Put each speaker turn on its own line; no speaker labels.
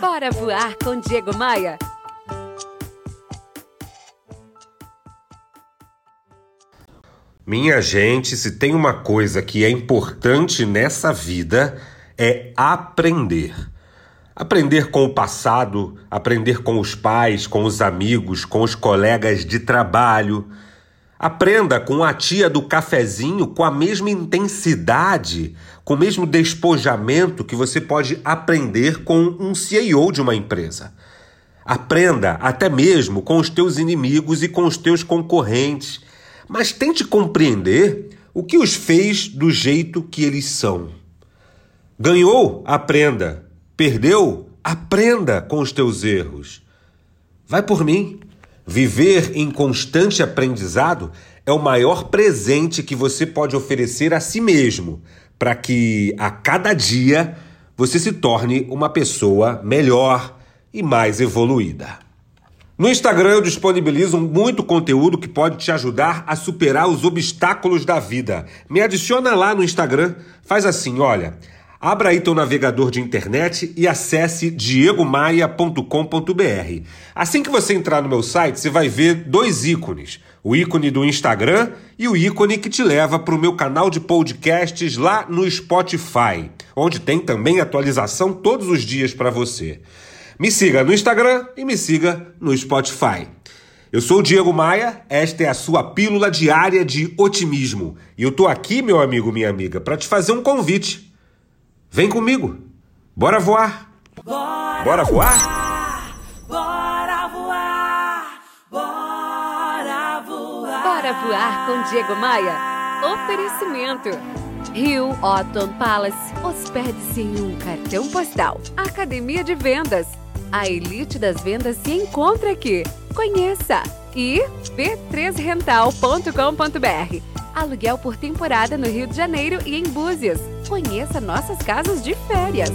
Bora voar com Diego Maia.
Minha gente, se tem uma coisa que é importante nessa vida é aprender. Aprender com o passado, aprender com os pais, com os amigos, com os colegas de trabalho. Aprenda com a tia do cafezinho com a mesma intensidade, com o mesmo despojamento que você pode aprender com um CEO de uma empresa. Aprenda até mesmo com os teus inimigos e com os teus concorrentes mas tente compreender o que os fez do jeito que eles são. Ganhou? Aprenda. Perdeu? Aprenda com os teus erros. Vai por mim. Viver em constante aprendizado é o maior presente que você pode oferecer a si mesmo, para que a cada dia você se torne uma pessoa melhor e mais evoluída. No Instagram eu disponibilizo muito conteúdo que pode te ajudar a superar os obstáculos da vida. Me adiciona lá no Instagram, faz assim, olha, abra aí teu navegador de internet e acesse diegomaia.com.br. Assim que você entrar no meu site, você vai ver dois ícones, o ícone do Instagram e o ícone que te leva para o meu canal de podcasts lá no Spotify, onde tem também atualização todos os dias para você. Me siga no Instagram e me siga no Spotify. Eu sou o Diego Maia, esta é a sua pílula diária de otimismo. E eu tô aqui, meu amigo, minha amiga, para te fazer um convite. Vem comigo. Bora voar. Bora, Bora voar?
Bora voar. Bora voar. Bora voar com Diego Maia. Oferecimento. Rio Otton Palace. Hospede-se em um cartão postal. Academia de Vendas. A elite das vendas se encontra aqui. Conheça! E b3rental.com.br. Aluguel por temporada no Rio de Janeiro e em Búzios. Conheça nossas casas de férias.